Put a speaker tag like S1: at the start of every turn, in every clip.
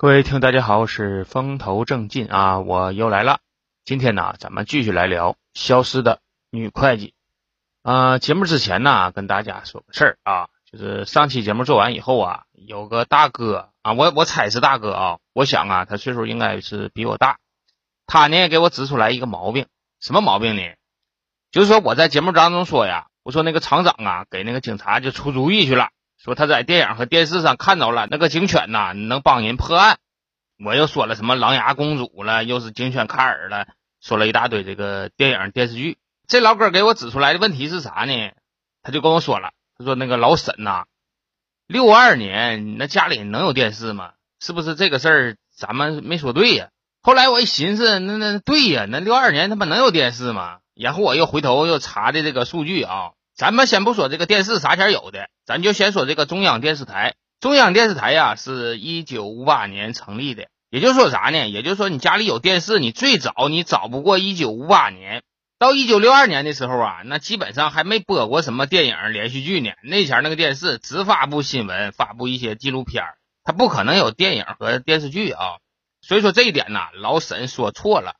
S1: 各位听，大家好，我是风头正劲啊，我又来了。今天呢，咱们继续来聊消失的女会计。啊，节目之前呢，跟大家说个事儿啊，就是上期节目做完以后啊，有个大哥啊，我我猜是大哥啊，我想啊，他岁数应该是比我大。他呢给我指出来一个毛病，什么毛病呢？就是说我在节目当中说呀，我说那个厂长啊，给那个警察就出主意去了。说他在电影和电视上看到了那个警犬呐，能帮人破案。我又说了什么狼牙公主了，又是警犬卡尔了，说了一大堆这个电影电视剧。这老哥给我指出来的问题是啥呢？他就跟我说了，他说那个老沈呐，六二年那家里能有电视吗？是不是这个事儿咱们没说对呀？后来我一寻思，那那对呀，那六二年他妈能有电视吗？然后我又回头又查的这个数据啊。咱们先不说这个电视啥前有的，咱就先说这个中央电视台。中央电视台呀，是一九五八年成立的。也就是说啥呢？也就是说你家里有电视，你最早你早不过一九五八年。到一九六二年的时候啊，那基本上还没播过什么电影连续剧呢。那前那个电视只发布新闻，发布一些纪录片它不可能有电影和电视剧啊。所以说这一点呢，老沈说错了。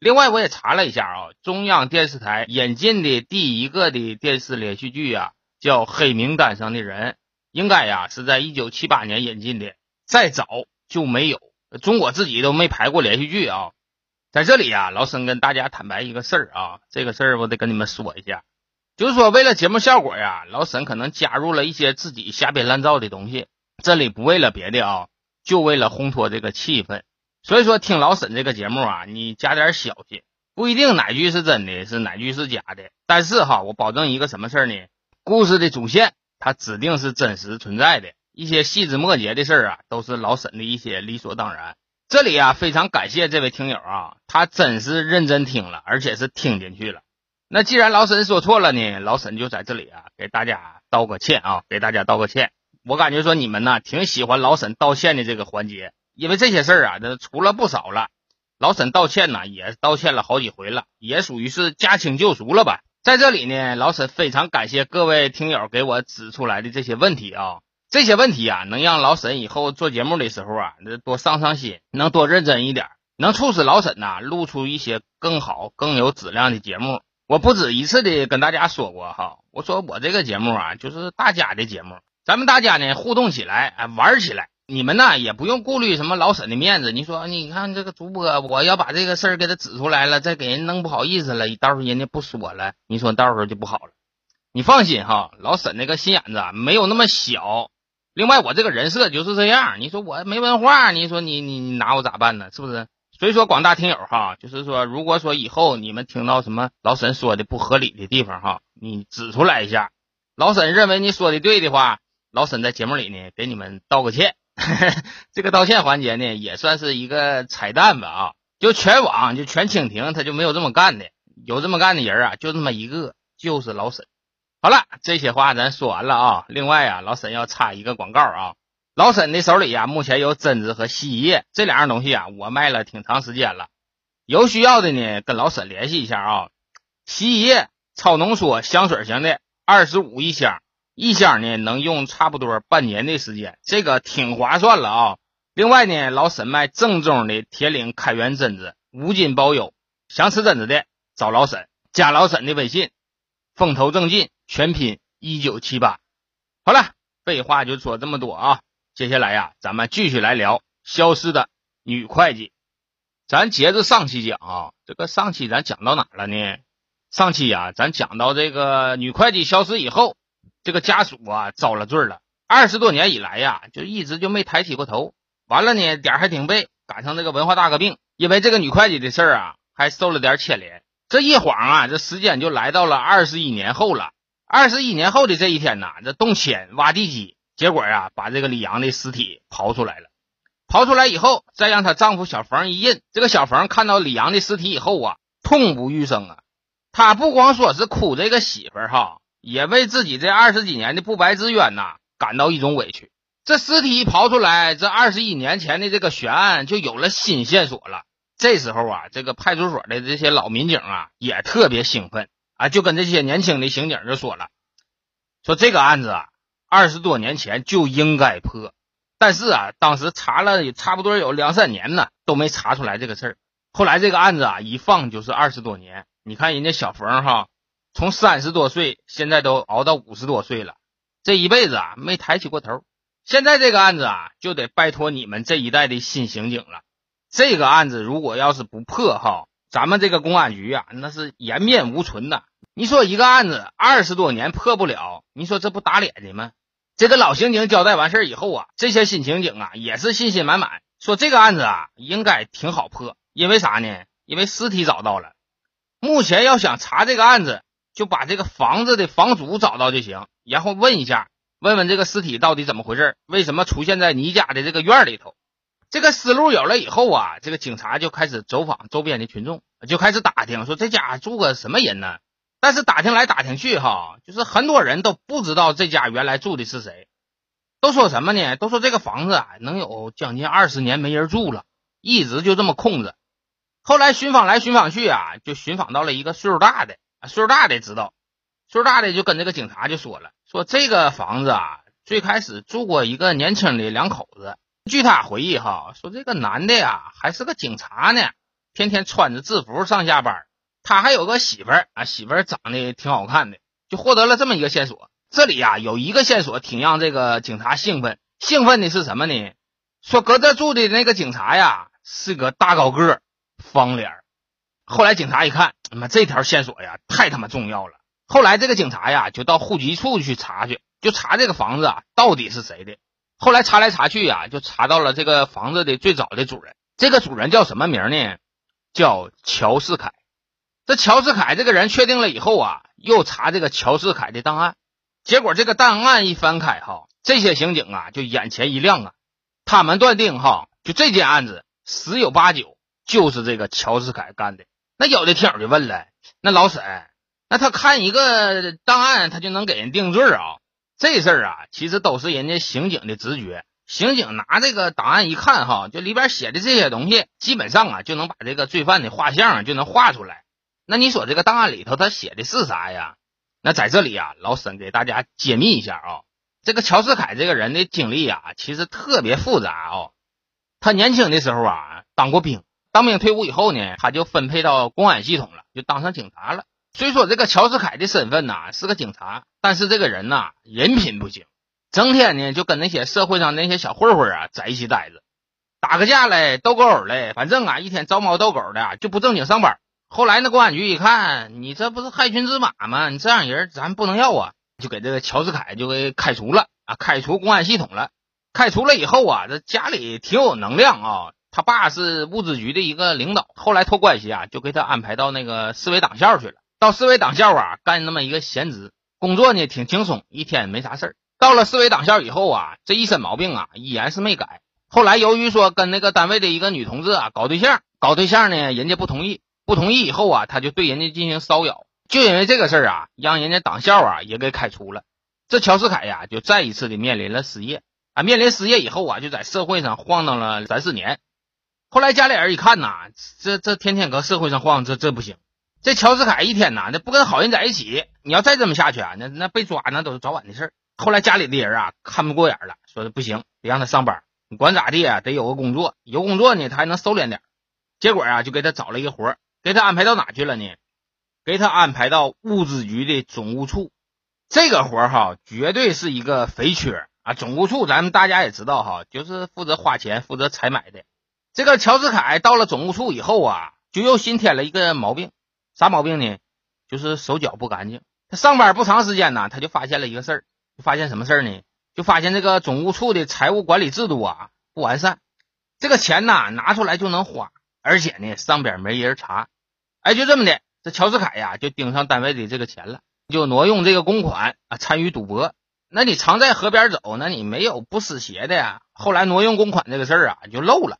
S1: 另外，我也查了一下啊，中央电视台引进的第一个的电视连续剧啊，叫《黑名单上的人》，应该呀是在一九七八年引进的，再早就没有。中国自己都没拍过连续剧啊。在这里呀，老沈跟大家坦白一个事儿啊，这个事儿我得跟你们说一下，就是说为了节目效果呀，老沈可能加入了一些自己瞎编乱造的东西。这里不为了别的啊，就为了烘托这个气氛。所以说，听老沈这个节目啊，你加点小心，不一定哪句是真的，是哪句是假的。但是哈，我保证一个什么事儿呢？故事的主线它指定是真实存在的，一些细枝末节的事儿啊，都是老沈的一些理所当然。这里啊，非常感谢这位听友啊，他真是认真听了，而且是听进去了。那既然老沈说错了呢，老沈就在这里啊，给大家道个歉啊，给大家道个歉。我感觉说你们呢，挺喜欢老沈道歉的这个环节。因为这些事儿啊，这出了不少了。老沈道歉呢，也道歉了好几回了，也属于是驾轻就熟了吧。在这里呢，老沈非常感谢各位听友给我指出来的这些问题啊，这些问题啊，能让老沈以后做节目的时候啊，多上上心，能多认真一点，能促使老沈呐，录出一些更好、更有质量的节目。我不止一次的跟大家说过哈，我说我这个节目啊，就是大家的节目，咱们大家呢互动起来，哎，玩起来。你们呢也不用顾虑什么老沈的面子。你说，你看这个主播，我要把这个事儿给他指出来了，再给人弄不好意思了，到时候人家不说了，你说到时候就不好了。你放心哈，老沈那个心眼子没有那么小。另外，我这个人设就是这样。你说我没文化，你说你你你拿我咋办呢？是不是？所以说，广大听友哈，就是说，如果说以后你们听到什么老沈说的不合理的地方哈，你指出来一下。老沈认为你说的对的话，老沈在节目里呢给你们道个歉。这个道歉环节呢，也算是一个彩蛋吧啊！就全网就全蜻蜓，他就没有这么干的，有这么干的人啊，就这么一个，就是老沈。好了，这些话咱说完了啊。另外啊，老沈要插一个广告啊，老沈的手里呀，目前有榛子和洗衣液这两样东西啊，我卖了挺长时间了，有需要的呢，跟老沈联系一下啊。洗衣液超浓缩香水型的，二十五一箱。一箱呢能用差不多半年的时间，这个挺划算了啊。另外呢，老沈卖正宗的铁岭开元榛子，五斤包邮。想吃榛子的找老沈，加老沈的微信，风头正劲，全拼一九七八。好了，废话就说这么多啊。接下来呀，咱们继续来聊消失的女会计。咱接着上期讲啊，这个上期咱讲到哪了呢？上期呀，咱讲到这个女会计消失以后。这个家属啊遭了罪了，二十多年以来呀，就一直就没抬起过头。完了呢，点还挺背，赶上这个文化大革命，因为这个女会计的事儿啊，还受了点牵连。这一晃啊，这时间就来到了二十一年后了。二十一年后的这一天呐，这动迁挖地基，结果呀，把这个李阳的尸体刨出来了。刨出来以后，再让她丈夫小冯一认，这个小冯看到李阳的尸体以后啊，痛不欲生啊。他不光说是哭这个媳妇儿哈。也为自己这二十几年的不白之冤呐感到一种委屈。这尸体一刨出来，这二十一年前的这个悬案就有了新线索了。这时候啊，这个派出所的这些老民警啊也特别兴奋啊，就跟这些年轻的刑警就说了：“说这个案子啊，二十多年前就应该破，但是啊，当时查了也差不多有两三年呢，都没查出来这个事儿。后来这个案子啊，一放就是二十多年。你看人家小冯哈，从三十多岁现在都熬到五十多岁了，这一辈子啊没抬起过头。现在这个案子啊，就得拜托你们这一代的新刑警了。这个案子如果要是不破哈，咱们这个公安局啊，那是颜面无存的。你说一个案子二十多年破不了，你说这不打脸的吗？这个老刑警交代完事以后啊，这些新刑警啊也是信心满满，说这个案子啊应该挺好破，因为啥呢？因为尸体找到了。目前要想查这个案子，就把这个房子的房主找到就行，然后问一下，问问这个尸体到底怎么回事，为什么出现在你家的这个院里头？这个思路有了以后啊，这个警察就开始走访周边的群众，就开始打听，说这家住个什么人呢？但是打听来打听去，哈，就是很多人都不知道这家原来住的是谁，都说什么呢？都说这个房子啊，能有将近二十年没人住了，一直就这么空着。后来寻访来寻访去啊，就寻访到了一个岁数大的，岁数大的知道，岁数大的就跟这个警察就说了，说这个房子啊，最开始住过一个年轻的两口子。据他回忆，哈，说这个男的呀还是个警察呢，天天穿着制服上下班。他还有个媳妇儿啊，媳妇儿长得挺好看的，就获得了这么一个线索。这里呀有一个线索挺让这个警察兴奋，兴奋的是什么呢？说搁这住的那个警察呀是个大高个儿，方脸儿。后来警察一看，他妈这条线索呀太他妈重要了。后来这个警察呀就到户籍处去查去，就查这个房子啊到底是谁的。后来查来查去呀，就查到了这个房子的最早的主人。这个主人叫什么名呢？叫乔世凯。这乔世凯这个人确定了以后啊，又查这个乔世凯的档案。结果这个档案一翻开哈，这些刑警啊就眼前一亮啊，他们断定哈，就这件案子十有八九就是这个乔世凯干的。那有的听友就问了，那老沈，那他看一个档案，他就能给人定罪啊？这事儿啊，其实都是人家刑警的直觉。刑警拿这个档案一看，哈，就里边写的这些东西，基本上啊，就能把这个罪犯的画像就能画出来。那你说这个档案里头他写的是啥呀？那在这里啊，老沈给大家揭秘一下啊，这个乔世凯这个人的经历啊，其实特别复杂哦。他年轻的时候啊，当过兵，当兵退伍以后呢，他就分配到公安系统了，就当上警察了。虽说这个乔世凯的身份呐是个警察，但是这个人呐人品不行，整天呢就跟那些社会上那些小混混啊在一起待着，打个架嘞，斗个殴嘞，反正啊一天招猫逗狗的，就不正经上班。后来那公安局一看，你这不是害群之马吗？你这样人咱不能要啊，就给这个乔世凯就给开除了啊，开除公安系统了。开除了以后啊，这家里挺有能量啊。他爸是物资局的一个领导，后来托关系啊，就给他安排到那个市委党校去了。到市委党校啊，干那么一个闲职，工作呢挺轻松，一天没啥事儿。到了市委党校以后啊，这一身毛病啊依然是没改。后来由于说跟那个单位的一个女同志啊搞对象，搞对象呢人家不同意，不同意以后啊，他就对人家进行骚扰，就因为这个事儿啊，让人家党校啊也给开除了。这乔世凯呀就再一次的面临了失业啊，面临失业以后啊，就在社会上晃荡了三四年。后来家里人一看呐，这这天天搁社会上晃，这这不行。这乔世凯一天呐，那不跟好人在一起，你要再这么下去啊，那那被抓那都是早晚的事。后来家里的人啊看不过眼了，说不行，得让他上班，你管咋地啊，得有个工作，有工作呢他还能收敛点。结果啊就给他找了一个活给他安排到哪去了呢？给他安排到物资局的总务处。这个活哈绝对是一个肥缺啊！总务处咱们大家也知道哈，就是负责花钱、负责采买的。这个乔世凯到了总务处以后啊，就又新添了一个毛病。啥毛病呢？就是手脚不干净。他上班不长时间呢，他就发现了一个事儿，发现什么事儿呢？就发现这个总务处的财务管理制度啊不完善，这个钱呐拿出来就能花，而且呢上边没人查。哎，就这么的，这乔世凯呀就盯上单位的这个钱了，就挪用这个公款啊参与赌博。那你常在河边走，那你没有不湿鞋的呀。后来挪用公款这个事儿啊就漏了。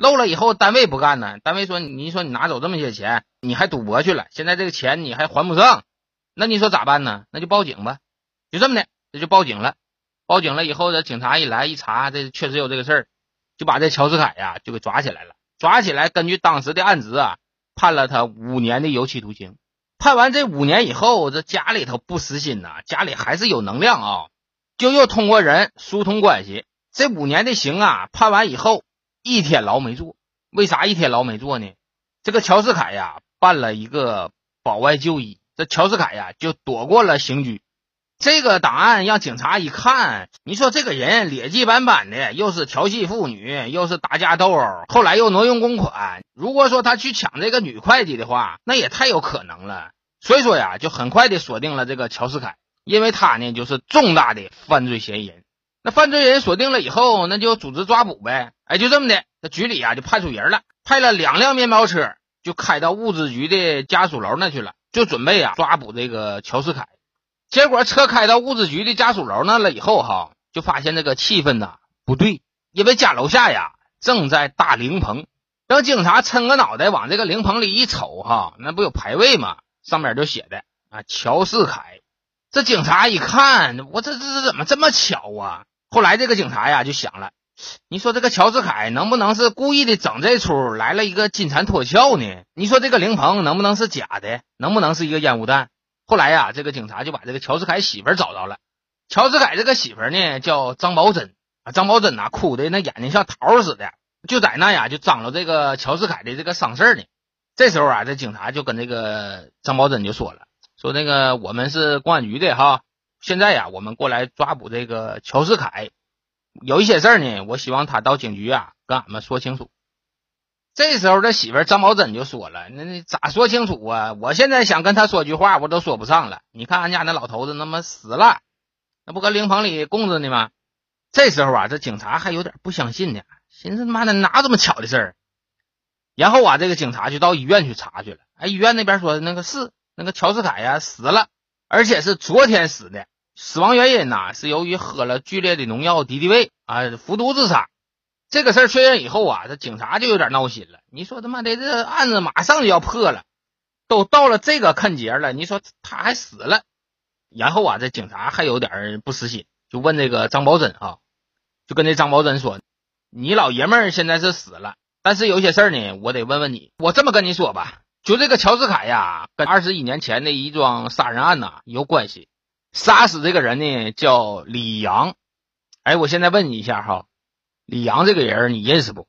S1: 漏了以后，单位不干呢。单位说：“你说你拿走这么些钱，你还赌博去了，现在这个钱你还还不上，那你说咋办呢？那就报警吧，就这么的，这就报警了。报警了以后，这警察一来一查，这确实有这个事儿，就把这乔世凯呀就给抓起来了。抓起来，根据当时的案子啊，判了他五年的有期徒刑。判完这五年以后，这家里头不死心呐，家里还是有能量啊，就又通过人疏通关系。”这五年的刑啊，判完以后一天牢没坐。为啥一天牢没坐呢？这个乔世凯呀，办了一个保外就医，这乔世凯呀就躲过了刑拘。这个档案让警察一看，你说这个人劣迹斑斑的，又是调戏妇女，又是打架斗殴，后来又挪用公款。如果说他去抢这个女会计的话，那也太有可能了。所以说呀，就很快的锁定了这个乔世凯，因为他呢就是重大的犯罪嫌疑人。那犯罪人锁定了以后，那就组织抓捕呗。哎，就这么的，这局里啊就派出人了，派了两辆面包车，就开到物资局的家属楼那去了，就准备啊抓捕这个乔世凯。结果车开到物资局的家属楼那了以后，哈，就发现这个气氛呐不对，因为家楼下呀正在搭灵棚。等警察抻个脑袋往这个灵棚里一瞅，哈，那不有牌位吗？上面就写的啊乔世凯。这警察一看，我这这这怎么这么巧啊？后来这个警察呀就想了，你说这个乔世凯能不能是故意的整这出，来了一个金蝉脱壳呢？你说这个灵棚能不能是假的？能不能是一个烟雾弹？后来呀，这个警察就把这个乔世凯媳妇找到了。乔世凯这个媳妇呢叫张宝珍啊，张宝珍呐哭的那眼睛像桃似的，就在那呀就张罗这个乔世凯的这个丧事呢。这时候啊，这警察就跟这个张宝珍就说了，说那个我们是公安局的哈，现在呀我们过来抓捕这个乔世凯，有一些事儿呢，我希望他到警局啊跟俺们说清楚。这时候，这媳妇张宝珍就说了：“那那咋说清楚啊？我现在想跟他说句话，我都说不上了。你看俺家那老头子那么死了，那不搁灵棚里供着呢吗？”这时候啊，这警察还有点不相信呢，寻思他妈的哪这么巧的事儿？然后啊，这个警察就到医院去查去了。哎，医院那边说那个是那个乔世凯呀死了，而且是昨天死的，死亡原因呐是由于喝了剧烈的农药敌敌畏啊，服毒自杀。这个事儿确认以后啊，这警察就有点闹心了。你说他妈的这案子马上就要破了，都到了这个坎节了，你说他还死了，然后啊，这警察还有点不死心，就问这个张宝珍啊，就跟这张宝珍说：“你老爷们儿现在是死了，但是有些事儿呢，我得问问你。我这么跟你说吧，就这个乔世凯呀，跟二十一年前的一桩杀人案呐有关系。杀死这个人呢叫李阳。哎，我现在问你一下哈。”李阳这个人你认识不？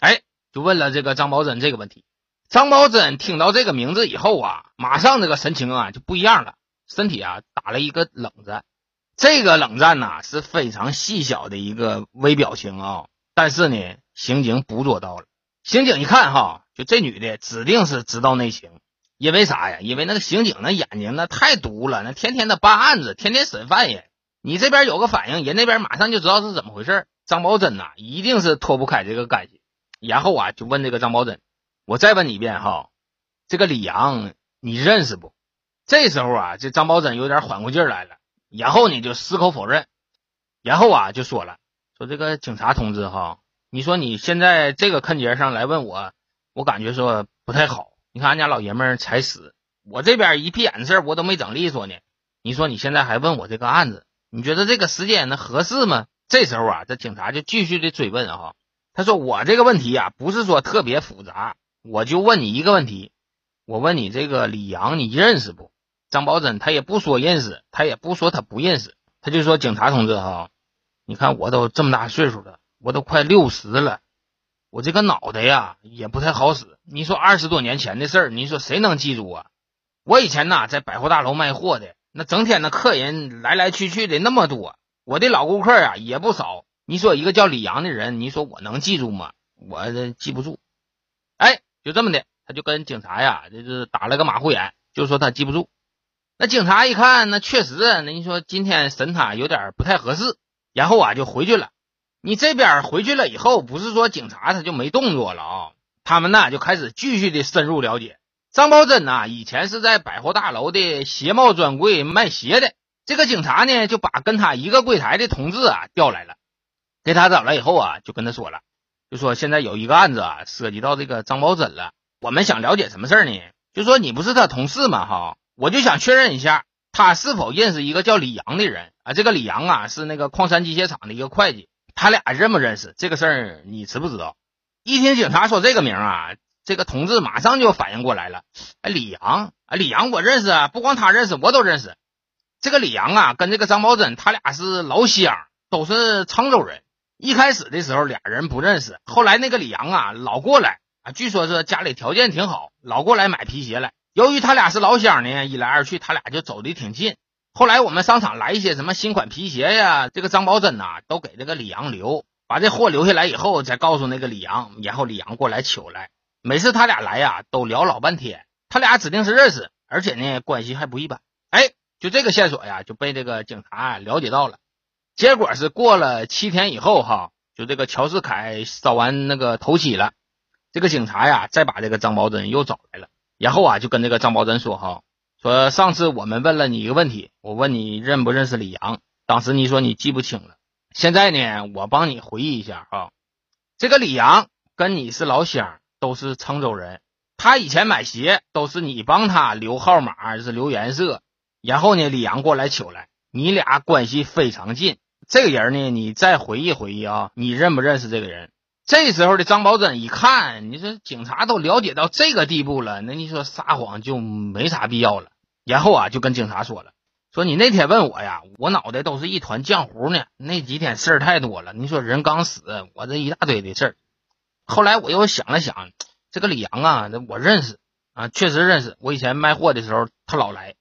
S1: 哎，就问了这个张宝珍这个问题。张宝珍听到这个名字以后啊，马上这个神情啊就不一样了，身体啊打了一个冷战。这个冷战呐是非常细小的一个微表情啊，但是呢，刑警捕捉到了。刑警一看哈，就这女的指定是知道内情，因为啥呀？因为那个刑警那眼睛那太毒了，那天天的办案子，天天审犯人。你这边有个反应，人那边马上就知道是怎么回事。张宝珍呐，一定是脱不开这个干系。然后啊，就问这个张宝珍：“我再问你一遍哈，这个李阳你认识不？”这时候啊，这张宝珍有点缓过劲来了，然后呢就矢口否认，然后啊就说了：“说这个警察同志哈，你说你现在这个坑节上来问我，我感觉说不太好。你看俺家老爷们儿才死，我这边一屁眼子事我都没整利索呢。你说你现在还问我这个案子，你觉得这个时间那合适吗？”这时候啊，这警察就继续的追问哈，他说：“我这个问题啊，不是说特别复杂，我就问你一个问题，我问你这个李阳你认识不？”张宝珍他也不说认识，他也不说他不认识，他就说：“警察同志哈，你看我都这么大岁数了，我都快六十了，我这个脑袋呀也不太好使。你说二十多年前的事儿，你说谁能记住啊？我以前呐在百货大楼卖货的，那整天那客人来来去去的那么多。”我的老顾客啊也不少，你说一个叫李阳的人，你说我能记住吗？我记不住。哎，就这么的，他就跟警察呀，就是打了个马虎眼，就说他记不住。那警察一看，那确实，那你说今天审他有点不太合适，然后啊就回去了。你这边回去了以后，不是说警察他就没动作了啊？他们呢就开始继续的深入了解。张宝珍呐，以前是在百货大楼的鞋帽专柜卖鞋的。这个警察呢，就把跟他一个柜台的同志啊调来了，给他找来以后啊，就跟他说了，就说现在有一个案子啊，涉及到这个张宝珍了，我们想了解什么事儿呢？就说你不是他同事嘛？哈，我就想确认一下，他是否认识一个叫李阳的人啊？这个李阳啊，是那个矿山机械厂的一个会计，他俩认不认识？这个事儿你知不知道？一听警察说这个名啊，这个同志马上就反应过来了，哎，李阳啊，李阳我认识啊，不光他认识，我都认识。这个李阳啊，跟这个张宝珍，他俩是老乡，都是沧州人。一开始的时候俩人不认识，后来那个李阳啊老过来啊，据说是家里条件挺好，老过来买皮鞋来。由于他俩是老乡呢，一来二去他俩就走的挺近。后来我们商场来一些什么新款皮鞋呀，这个张宝珍呐都给这个李阳留，把这货留下来以后再告诉那个李阳，然后李阳过来取来。每次他俩来呀都聊老半天，他俩指定是认识，而且呢关系还不一般。哎，就这个线索呀就被这个警察了解到了。结果是过了七天以后哈，就这个乔世凯烧完那个头七了，这个警察呀再把这个张宝珍又找来了。然后啊，就跟这个张宝珍说哈，说上次我们问了你一个问题，我问你认不认识李阳，当时你说你记不清了。现在呢，我帮你回忆一下啊，这个李阳跟你是老乡，都是沧州人。他以前买鞋都是你帮他留号码，是留颜色。然后呢，李阳过来取来，你俩关系非常近。这个人呢，你再回忆回忆啊，你认不认识这个人？这时候的张宝珍一看，你说警察都了解到这个地步了，那你说撒谎就没啥必要了。然后啊，就跟警察说了，说你那天问我呀，我脑袋都是一团浆糊呢。那几天事儿太多了，你说人刚死，我这一大堆的事儿。后来我又想了想，这个李阳啊，我认识啊，确实认识。我以前卖货的时候，他老来。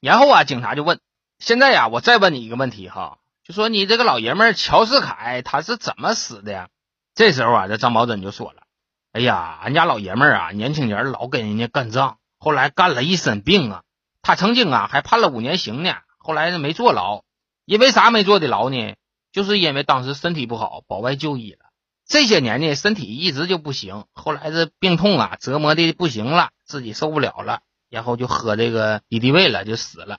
S1: 然后啊，警察就问，现在呀，我再问你一个问题哈，就说你这个老爷们乔世凯他是怎么死的呀？这时候啊，这张宝珍就说了：“哎呀，俺家老爷们啊，年轻人老跟人家干仗，后来干了一身病啊。他曾经啊还判了五年刑呢，后来没坐牢，因为啥没坐的牢呢？就是因为当时身体不好，保外就医了。这些年呢，身体一直就不行，后来这病痛啊折磨的不行了，自己受不了了，然后就喝这个敌敌畏了，就死了。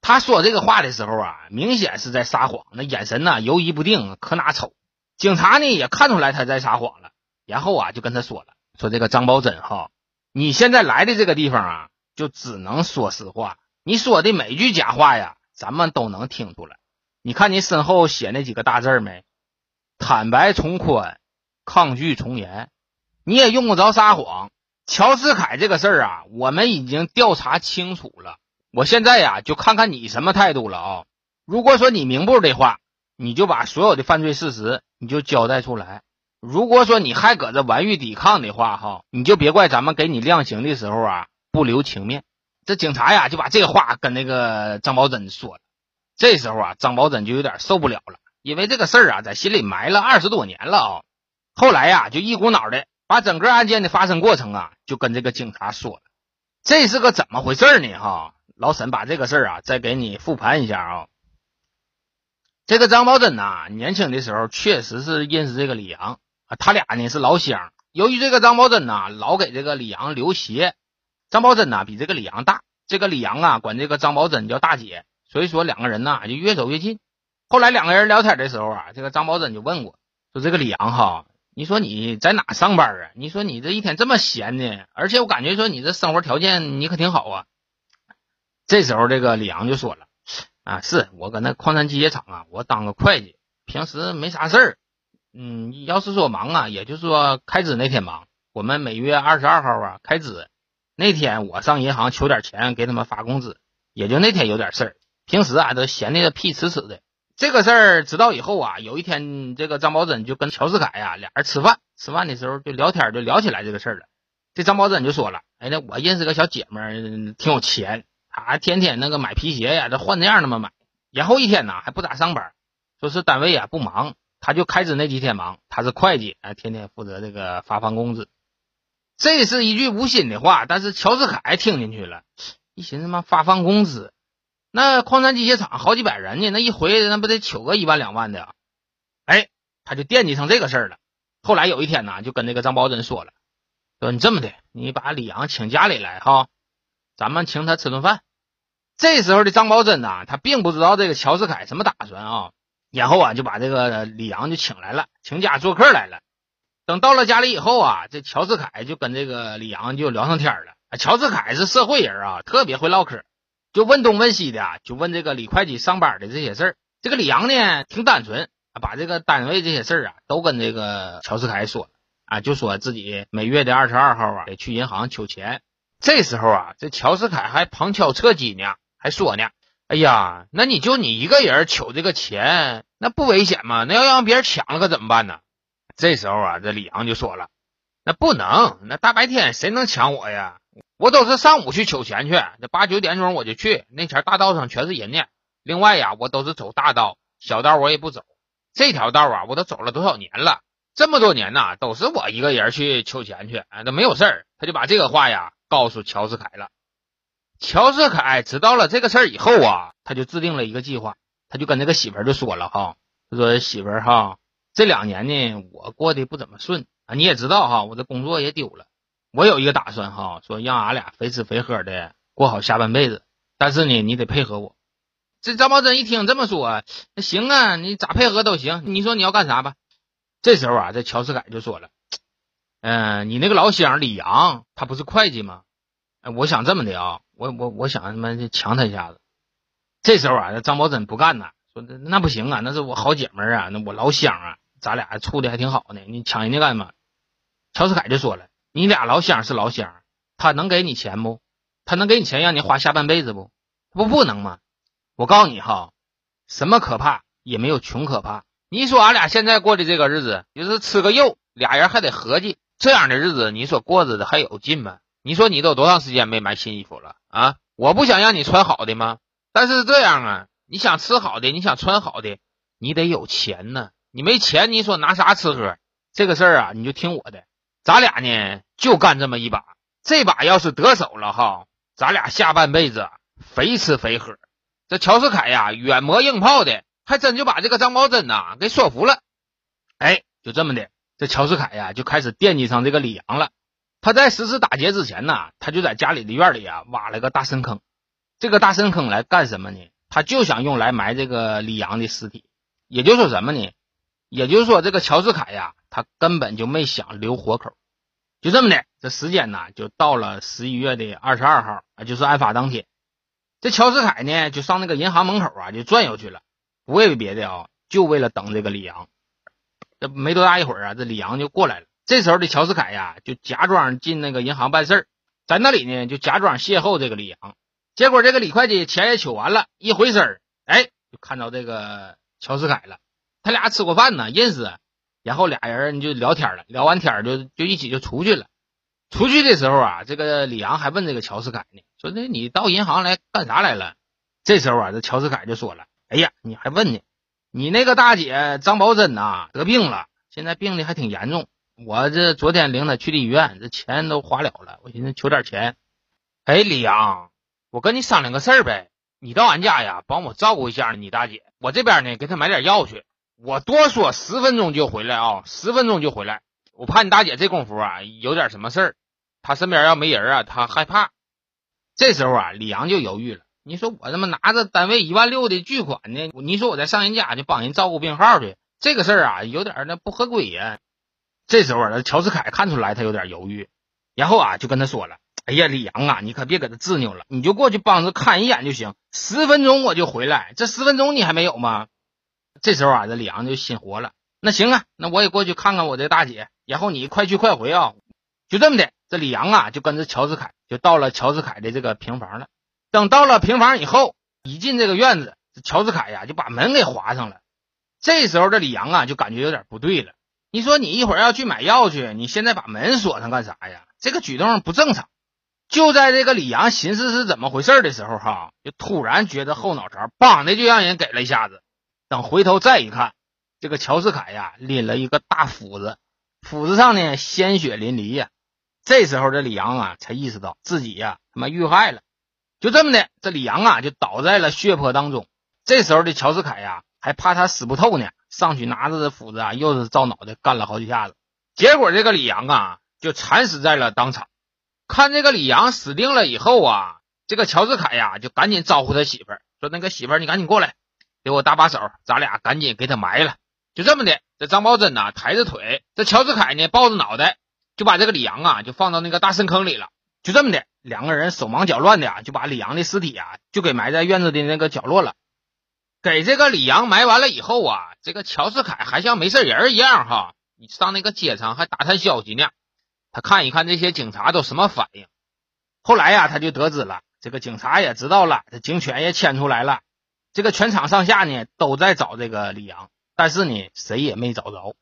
S1: 他说这个话的时候啊，明显是在撒谎，那眼神呢犹疑不定，可哪瞅。”警察呢也看出来他在撒谎了，然后啊就跟他说了，说这个张宝珍哈，你现在来的这个地方啊，就只能说实话，你说的每句假话呀，咱们都能听出来。你看你身后写那几个大字没？坦白从宽，抗拒从严。你也用不着撒谎。乔世凯这个事儿啊，我们已经调查清楚了。我现在呀就看看你什么态度了啊。如果说你明不的话。你就把所有的犯罪事实你就交代出来。如果说你还搁这顽欲抵抗的话，哈，你就别怪咱们给你量刑的时候啊不留情面。这警察呀就把这个话跟那个张宝珍说了。这时候啊，张宝珍就有点受不了了，因为这个事儿啊在心里埋了二十多年了啊。后来呀，就一股脑的把整个案件的发生过程啊就跟这个警察说了。这是个怎么回事呢？哈，老沈把这个事儿啊再给你复盘一下啊。这个张宝珍呐，年轻的时候确实是认识这个李阳，他俩呢是老乡。由于这个张宝珍呐老给这个李阳留鞋，张宝珍呐比这个李阳大，这个李阳啊管这个张宝珍叫大姐，所以说两个人呐就越走越近。后来两个人聊天的时候啊，这个张宝珍就问过，说这个李阳哈，你说你在哪上班啊？你说你这一天这么闲呢？而且我感觉说你这生活条件你可挺好啊。这时候这个李阳就说了。啊，是我搁那矿山机械厂啊，我当个会计，平时没啥事儿。嗯，要是说忙啊，也就是说开支那天忙。我们每月二十二号啊开支，那天我上银行取点钱给他们发工资，也就那天有点事儿。平时啊都闲的屁呲呲的。这个事儿知道以后啊，有一天这个张宝珍就跟乔世凯呀俩人吃饭，吃饭的时候就聊天，就聊起来这个事儿了。这张宝珍就说了：“哎，那我认识个小姐们，挺有钱。”她天天那个买皮鞋呀，这换那样那么买，然后一天呢还不咋上班，说是单位呀不忙，他就开支那几天忙。他是会计，啊，天天负责这个发放工资。这是一句无心的话，但是乔世凯听进去了，一寻思嘛，发放工资，那矿山机械厂好几百人呢，那一回那不得取个一万两万的？啊哎，他就惦记上这个事儿了。后来有一天呢，就跟那个张宝珍说了，说你这么的，你把李阳请家里来哈。咱们请他吃顿饭。这时候的张宝珍呐，他并不知道这个乔世凯什么打算啊，然后啊就把这个李阳就请来了，请家做客来了。等到了家里以后啊，这乔世凯就跟这个李阳就聊上天了。乔世凯是社会人啊，特别会唠嗑，就问东问西的，就问这个李会计上班的这些事儿。这个李阳呢，挺单纯，把这个单位这些事儿啊都跟这个乔世凯说了啊，就说自己每月的二十二号啊得去银行取钱。这时候啊，这乔世凯还旁敲侧击呢，还说呢，哎呀，那你就你一个人取这个钱，那不危险吗？那要让别人抢了可怎么办呢？这时候啊，这李阳就说了，那不能，那大白天谁能抢我呀？我都是上午去取钱去，这八九点钟我就去，那前大道上全是人呢。另外呀，我都是走大道，小道我也不走。这条道啊，我都走了多少年了？这么多年呐，都是我一个人去取钱去，啊，都没有事儿。他就把这个话呀告诉乔世凯了。乔世凯知道了这个事儿以后啊，他就制定了一个计划，他就跟那个媳妇儿就说了哈，他说媳妇儿哈，这两年呢我过得不怎么顺啊，你也知道哈，我的工作也丢了。我有一个打算哈，说让俺俩肥吃肥喝的过好下半辈子，但是呢，你得配合我。这张宝珍一听这么说，那行啊，你咋配合都行。你说你要干啥吧？这时候啊，这乔世凯就说了，嗯，你那个老乡李阳，他不是会计吗？我想这么的啊，我我我想他妈的强他一下子。这时候啊，这张宝珍不干呐，说那那不行啊，那是我好姐们啊，那我老乡啊，咱俩处的还挺好呢，你抢人家干嘛？乔世凯就说了。你俩老乡是老乡，他能给你钱不？他能给你钱让你花下半辈子不？不不能吗？我告诉你哈，什么可怕也没有穷可怕。你说俺俩现在过的这个日子，就是吃个肉，俩人还得合计，这样的日子你说过着的还有劲吗？你说你都多长时间没买新衣服了啊？我不想让你穿好的吗？但是这样啊，你想吃好的，你想穿好的，你得有钱呢。你没钱，你说拿啥吃喝？这个事儿啊，你就听我的。咱俩呢就干这么一把，这把要是得手了哈，咱俩下半辈子肥吃肥喝。这乔世凯呀，软磨硬泡的，还真就把这个张宝珍呐给说服了。哎，就这么的，这乔世凯呀就开始惦记上这个李阳了。他在实施打劫之前呢，他就在家里的院里啊挖了个大深坑。这个大深坑来干什么呢？他就想用来埋这个李阳的尸体。也就说什么呢？也就是说，这个乔世凯呀，他根本就没想留活口。就这么的，这时间呢，就到了十一月的二十二号啊，就是案发当天。这乔世凯呢，就上那个银行门口啊，就转悠去了，不为别的啊，就为了等这个李阳。这没多大一会儿啊，这李阳就过来了。这时候的乔世凯呀，就假装进那个银行办事儿，在那里呢，就假装邂逅这个李阳。结果这个李会计钱也取完了，一回身儿哎，就看到这个乔世凯了。他俩吃过饭呢，认识。然后俩人就聊天了，聊完天就就一起就出去了。出去的时候啊，这个李阳还问这个乔世凯呢，说：“那你到银行来干啥来了？”这时候啊，这乔世凯就说了：“哎呀，你还问呢？你那个大姐张宝珍呐得病了，现在病的还挺严重。我这昨天领她去的医院，这钱都花了了。我寻思求点钱。哎，李阳，我跟你商量个事儿呗，你到俺家呀，帮我照顾一下你大姐。我这边呢，给她买点药去。”我多说十分钟就回来啊，十分钟就回来。我怕你大姐这功夫啊有点什么事儿，她身边要没人啊，她害怕。这时候啊，李阳就犹豫了。你说我他妈拿着单位一万六的巨款呢，你说我再上人家去帮人照顾病号去，这个事儿啊有点那不合规呀。这时候啊，乔世凯看出来他有点犹豫，然后啊就跟他说了：“哎呀，李阳啊，你可别搁这执拗了，你就过去帮着看一眼就行，十分钟我就回来。这十分钟你还没有吗？”这时候啊，这李阳就心活了。那行啊，那我也过去看看我这大姐，然后你快去快回啊。就这么的，这李阳啊就跟着乔世凯就到了乔世凯的这个平房了。等到了平房以后，一进这个院子，这乔世凯呀就把门给划上了。这时候这李阳啊就感觉有点不对了。你说你一会儿要去买药去，你现在把门锁上干啥呀？这个举动不正常。就在这个李阳寻思是怎么回事的时候，哈，就突然觉得后脑勺梆的就让人给了一下子。等回头再一看，这个乔世凯呀拎了一个大斧子，斧子上呢鲜血淋漓呀。这时候这李阳啊才意识到自己呀他妈遇害了。就这么的，这李阳啊就倒在了血泊当中。这时候的乔世凯呀还怕他死不透呢，上去拿着这斧子啊又是照脑袋干了好几下子。结果这个李阳啊就惨死在了当场。看这个李阳死定了以后啊，这个乔世凯呀就赶紧招呼他媳妇儿说：“那个媳妇儿，你赶紧过来。”给我搭把手，咱俩赶紧给他埋了。就这么的，这张宝珍呐抬着腿，这乔世凯呢抱着脑袋，就把这个李阳啊就放到那个大深坑里了。就这么的，两个人手忙脚乱的啊，就把李阳的尸体啊就给埋在院子的那个角落了。给这个李阳埋完了以后啊，这个乔世凯还像没事人一样哈，你上那个街上还打探消息呢。他看一看这些警察都什么反应。后来呀，他就得知了这个警察也知道了，这警犬也牵出来了，这个全场上下呢都在找这个李阳，但是呢谁也没找着。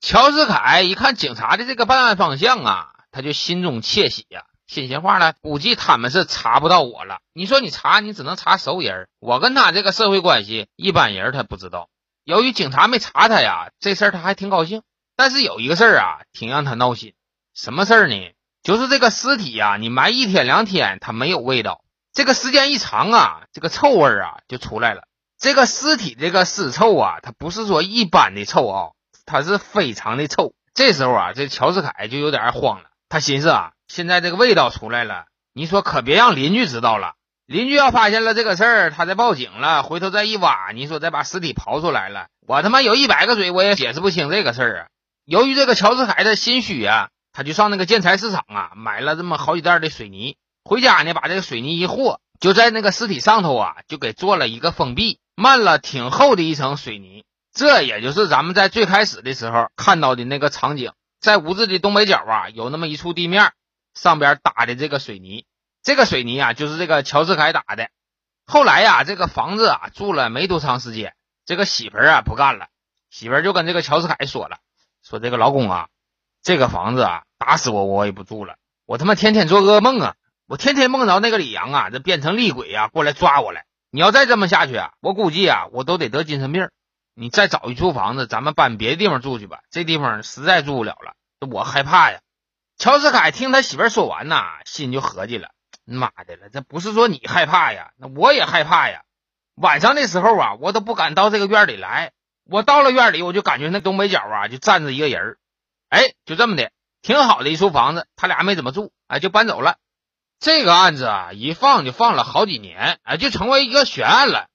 S1: 乔治凯一看警察的这个办案方向啊，他就心中窃喜呀，心心话呢，估计他们是查不到我了。你说你查，你只能查熟人，我跟他这个社会关系，一般人他不知道。由于警察没查他呀，这事他还挺高兴。但是有一个事儿啊，挺让他闹心。什么事儿呢？就是这个尸体呀，你埋一天两天，它没有味道；这个时间一长啊，这个臭味啊就出来了。这个尸体这个尸臭啊，它不是说一般的臭啊，它是非常的臭。这时候啊，这乔治凯就有点慌了。他寻思啊，现在这个味道出来了，你说可别让邻居知道了。邻居要发现了这个事儿，他再报警了，回头再一挖，你说再把尸体刨出来了，我他妈有一百个嘴，我也解释不清这个事儿啊。由于这个乔治凯的心虚啊，他就上那个建材市场啊买了这么好几袋的水泥，回家呢把这个水泥一和，就在那个尸体上头啊就给做了一个封闭，漫了挺厚的一层水泥。这也就是咱们在最开始的时候看到的那个场景，在屋子的东北角啊有那么一处地面，上边打的这个水泥，这个水泥啊就是这个乔治凯打的。后来呀这个房子啊住了没多长时间，这个媳妇啊不干了，媳妇就跟这个乔治凯说了。说这个老公啊，这个房子啊，打死我我也不住了。我他妈天天做噩梦啊，我天天梦着那个李阳啊，这变成厉鬼啊，过来抓我来。你要再这么下去啊，我估计啊，我都得得精神病。你再找一处房子，咱们搬别的地方住去吧。这地方实在住不了了，我害怕呀。乔治凯听他媳妇说完呐，心就合计了：妈的了，这不是说你害怕呀，那我也害怕呀。晚上的时候啊，我都不敢到这个院里来。我到了院里，我就感觉那东北角啊，就站着一个人。哎，就这么的，挺好的一处房子，他俩没怎么住，哎，就搬走了。这个案子啊，一放就放了好几年，哎，就成为一个悬案了。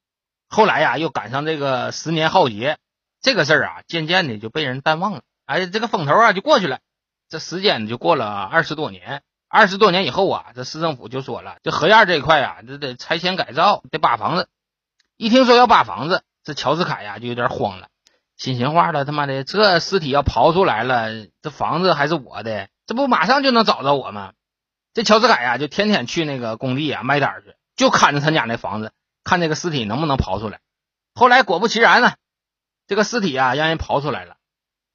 S1: 后来呀，又赶上这个十年浩劫，这个事儿啊，渐渐的就被人淡忘了。哎，这个风头啊，就过去了。这时间就过了二十多年。二十多年以后啊，这市政府就说了，这河沿这一块啊，这得拆迁改造，得扒房子。一听说要扒房子。这乔治凯呀就有点慌了，心心话了，他妈的，这尸体要刨出来了，这房子还是我的，这不马上就能找着我吗？这乔治凯呀就天天去那个工地啊卖单去，就看着他家那房子，看这个尸体能不能刨出来。后来果不其然呢，这个尸体啊让人刨出来了。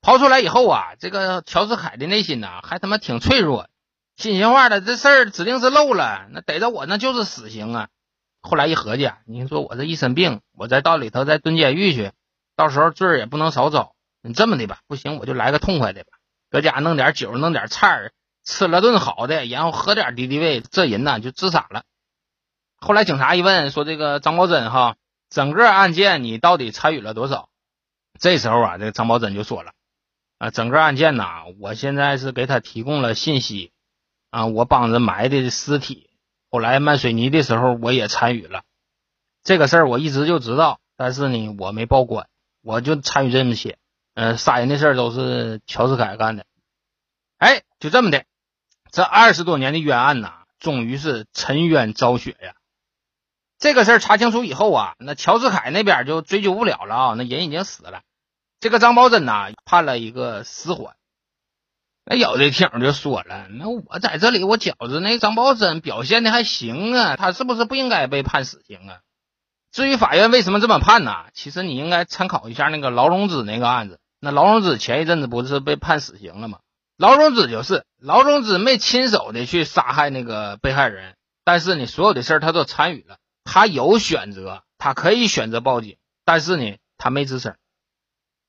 S1: 刨出来以后啊，这个乔治凯的内心呐还他妈挺脆弱，心心话的，这事儿指定是漏了，那逮着我那就是死刑啊。后来一合计，啊你说我这一身病，我再到里头再蹲监狱去，到时候罪儿也不能少遭。你这么的吧，不行，我就来个痛快的吧，搁家弄点酒，弄点菜儿，吃了顿好的，然后喝点敌敌畏，这人呢就自杀了。后来警察一问，说这个张宝珍哈，整个案件你到底参与了多少？这时候啊，这个张宝珍就说了，啊，整个案件呐，我现在是给他提供了信息，啊，我帮着埋的尸体。后来卖水泥的时候，我也参与了这个事儿，我一直就知道，但是呢，我没报官，我就参与这么些。嗯，杀人的事儿都是乔治凯干的。哎，就这么的，这二十多年的冤案呐，终于是沉冤昭雪呀。这个事儿查清楚以后啊，那乔治凯那边就追究不了了啊，那人已经死了。这个张宝珍呐，判了一个死缓。那有的听友就说了，那我在这里，我觉着那张宝珍表现的还行啊，他是不是不应该被判死刑啊？至于法院为什么这么判呢？其实你应该参考一下那个劳荣枝那个案子。那劳荣枝前一阵子不是被判死刑了吗？劳荣枝就是劳荣枝没亲手的去杀害那个被害人，但是呢，所有的事他都参与了，他有选择，他可以选择报警，但是呢，他没吱声。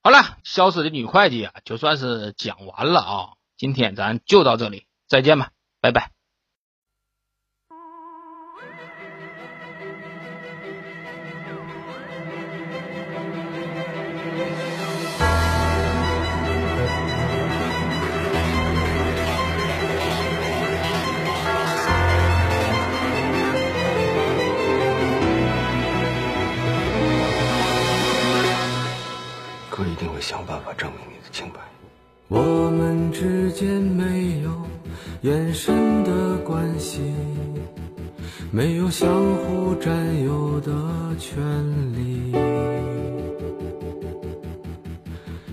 S1: 好了，消失的女会计啊，就算是讲完了啊。今天咱就到这里，再见吧，拜拜。
S2: 想办法证明你的清白。
S3: 我们之间没有眼神的关系，没有相互占有的权利，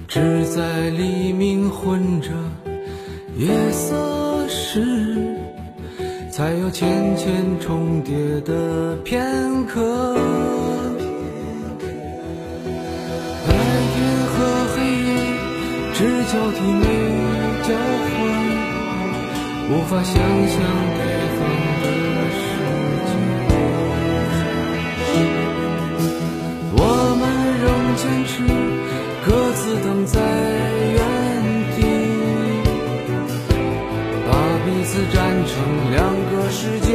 S3: 只在黎明混着夜色时。才有渐渐重叠的片刻。交替没交换，无法想象对方的世界。我们仍坚持各自等在原地，把彼此站成两个世界。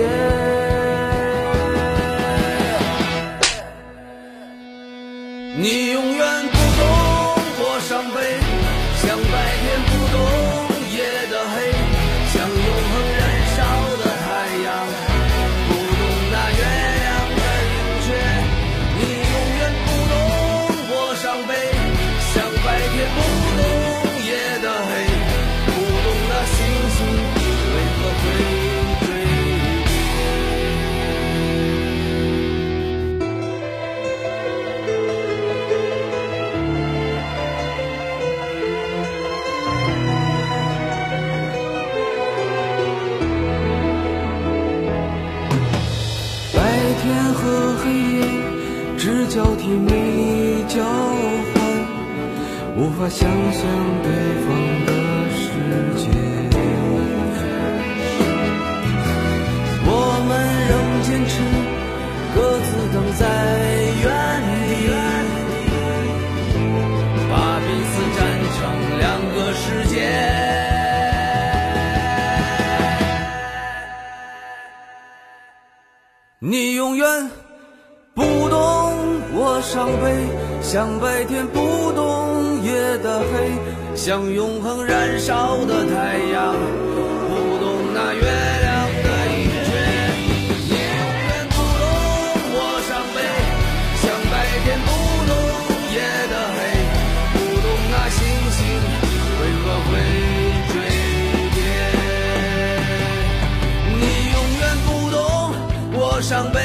S3: 伤悲，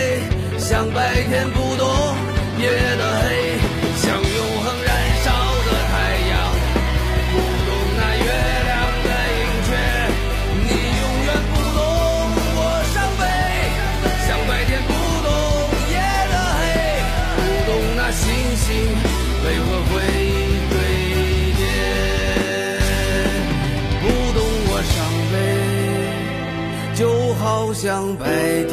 S3: 像白天不懂夜的黑，像永恒燃烧的太阳，不懂那月亮的盈缺。你永远不懂我伤悲，像白天不懂夜的黑，不懂那星星为何会坠跌，不懂我伤悲。就好像白天